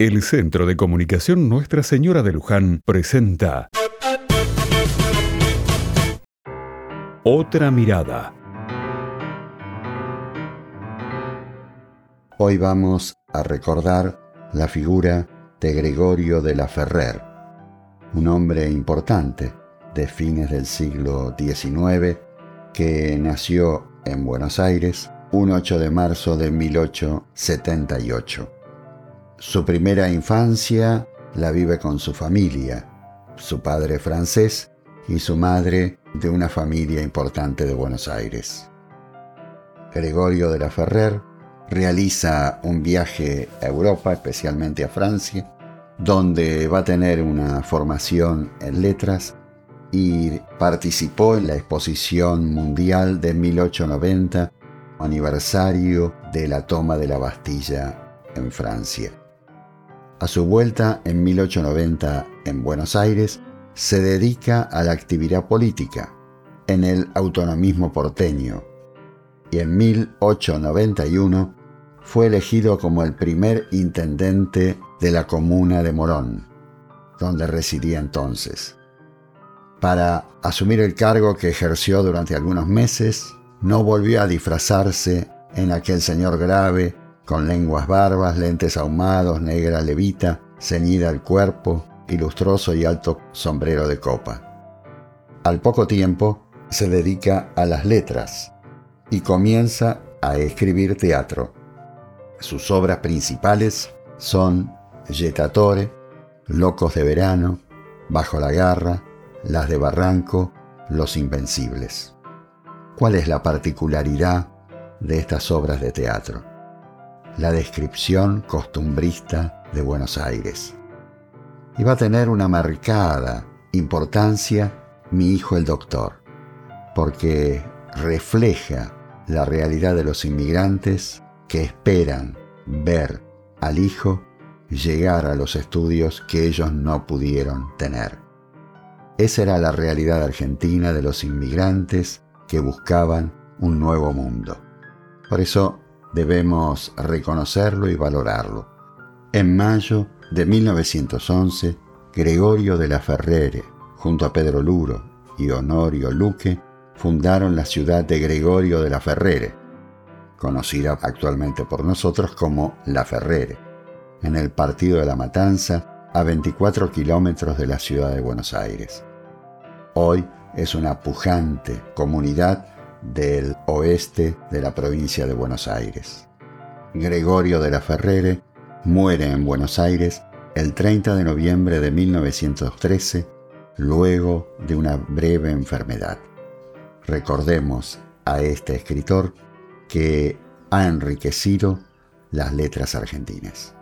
El Centro de Comunicación Nuestra Señora de Luján presenta Otra mirada. Hoy vamos a recordar la figura de Gregorio de la Ferrer, un hombre importante de fines del siglo XIX que nació en Buenos Aires un 8 de marzo de 1878 su primera infancia la vive con su familia, su padre francés y su madre de una familia importante de Buenos Aires. Gregorio de la Ferrer realiza un viaje a Europa, especialmente a Francia, donde va a tener una formación en letras y participó en la Exposición Mundial de 1890, aniversario de la toma de la Bastilla en Francia. A su vuelta en 1890 en Buenos Aires, se dedica a la actividad política en el autonomismo porteño y en 1891 fue elegido como el primer intendente de la comuna de Morón, donde residía entonces. Para asumir el cargo que ejerció durante algunos meses, no volvió a disfrazarse en aquel señor grave con lenguas barbas, lentes ahumados, negra levita, ceñida al cuerpo, ilustroso y alto sombrero de copa. Al poco tiempo se dedica a las letras y comienza a escribir teatro. Sus obras principales son Yetatore, Locos de Verano, Bajo la Garra, Las de Barranco, Los Invencibles. ¿Cuál es la particularidad de estas obras de teatro? La descripción costumbrista de Buenos Aires. Y va a tener una marcada importancia mi hijo el doctor, porque refleja la realidad de los inmigrantes que esperan ver al hijo llegar a los estudios que ellos no pudieron tener. Esa era la realidad argentina de los inmigrantes que buscaban un nuevo mundo. Por eso Debemos reconocerlo y valorarlo. En mayo de 1911, Gregorio de la Ferrere, junto a Pedro Luro y Honorio Luque, fundaron la ciudad de Gregorio de la Ferrere, conocida actualmente por nosotros como La Ferrere, en el partido de La Matanza, a 24 kilómetros de la ciudad de Buenos Aires. Hoy es una pujante comunidad del oeste de la provincia de Buenos Aires. Gregorio de la Ferrere muere en Buenos Aires el 30 de noviembre de 1913 luego de una breve enfermedad. Recordemos a este escritor que ha enriquecido las letras argentinas.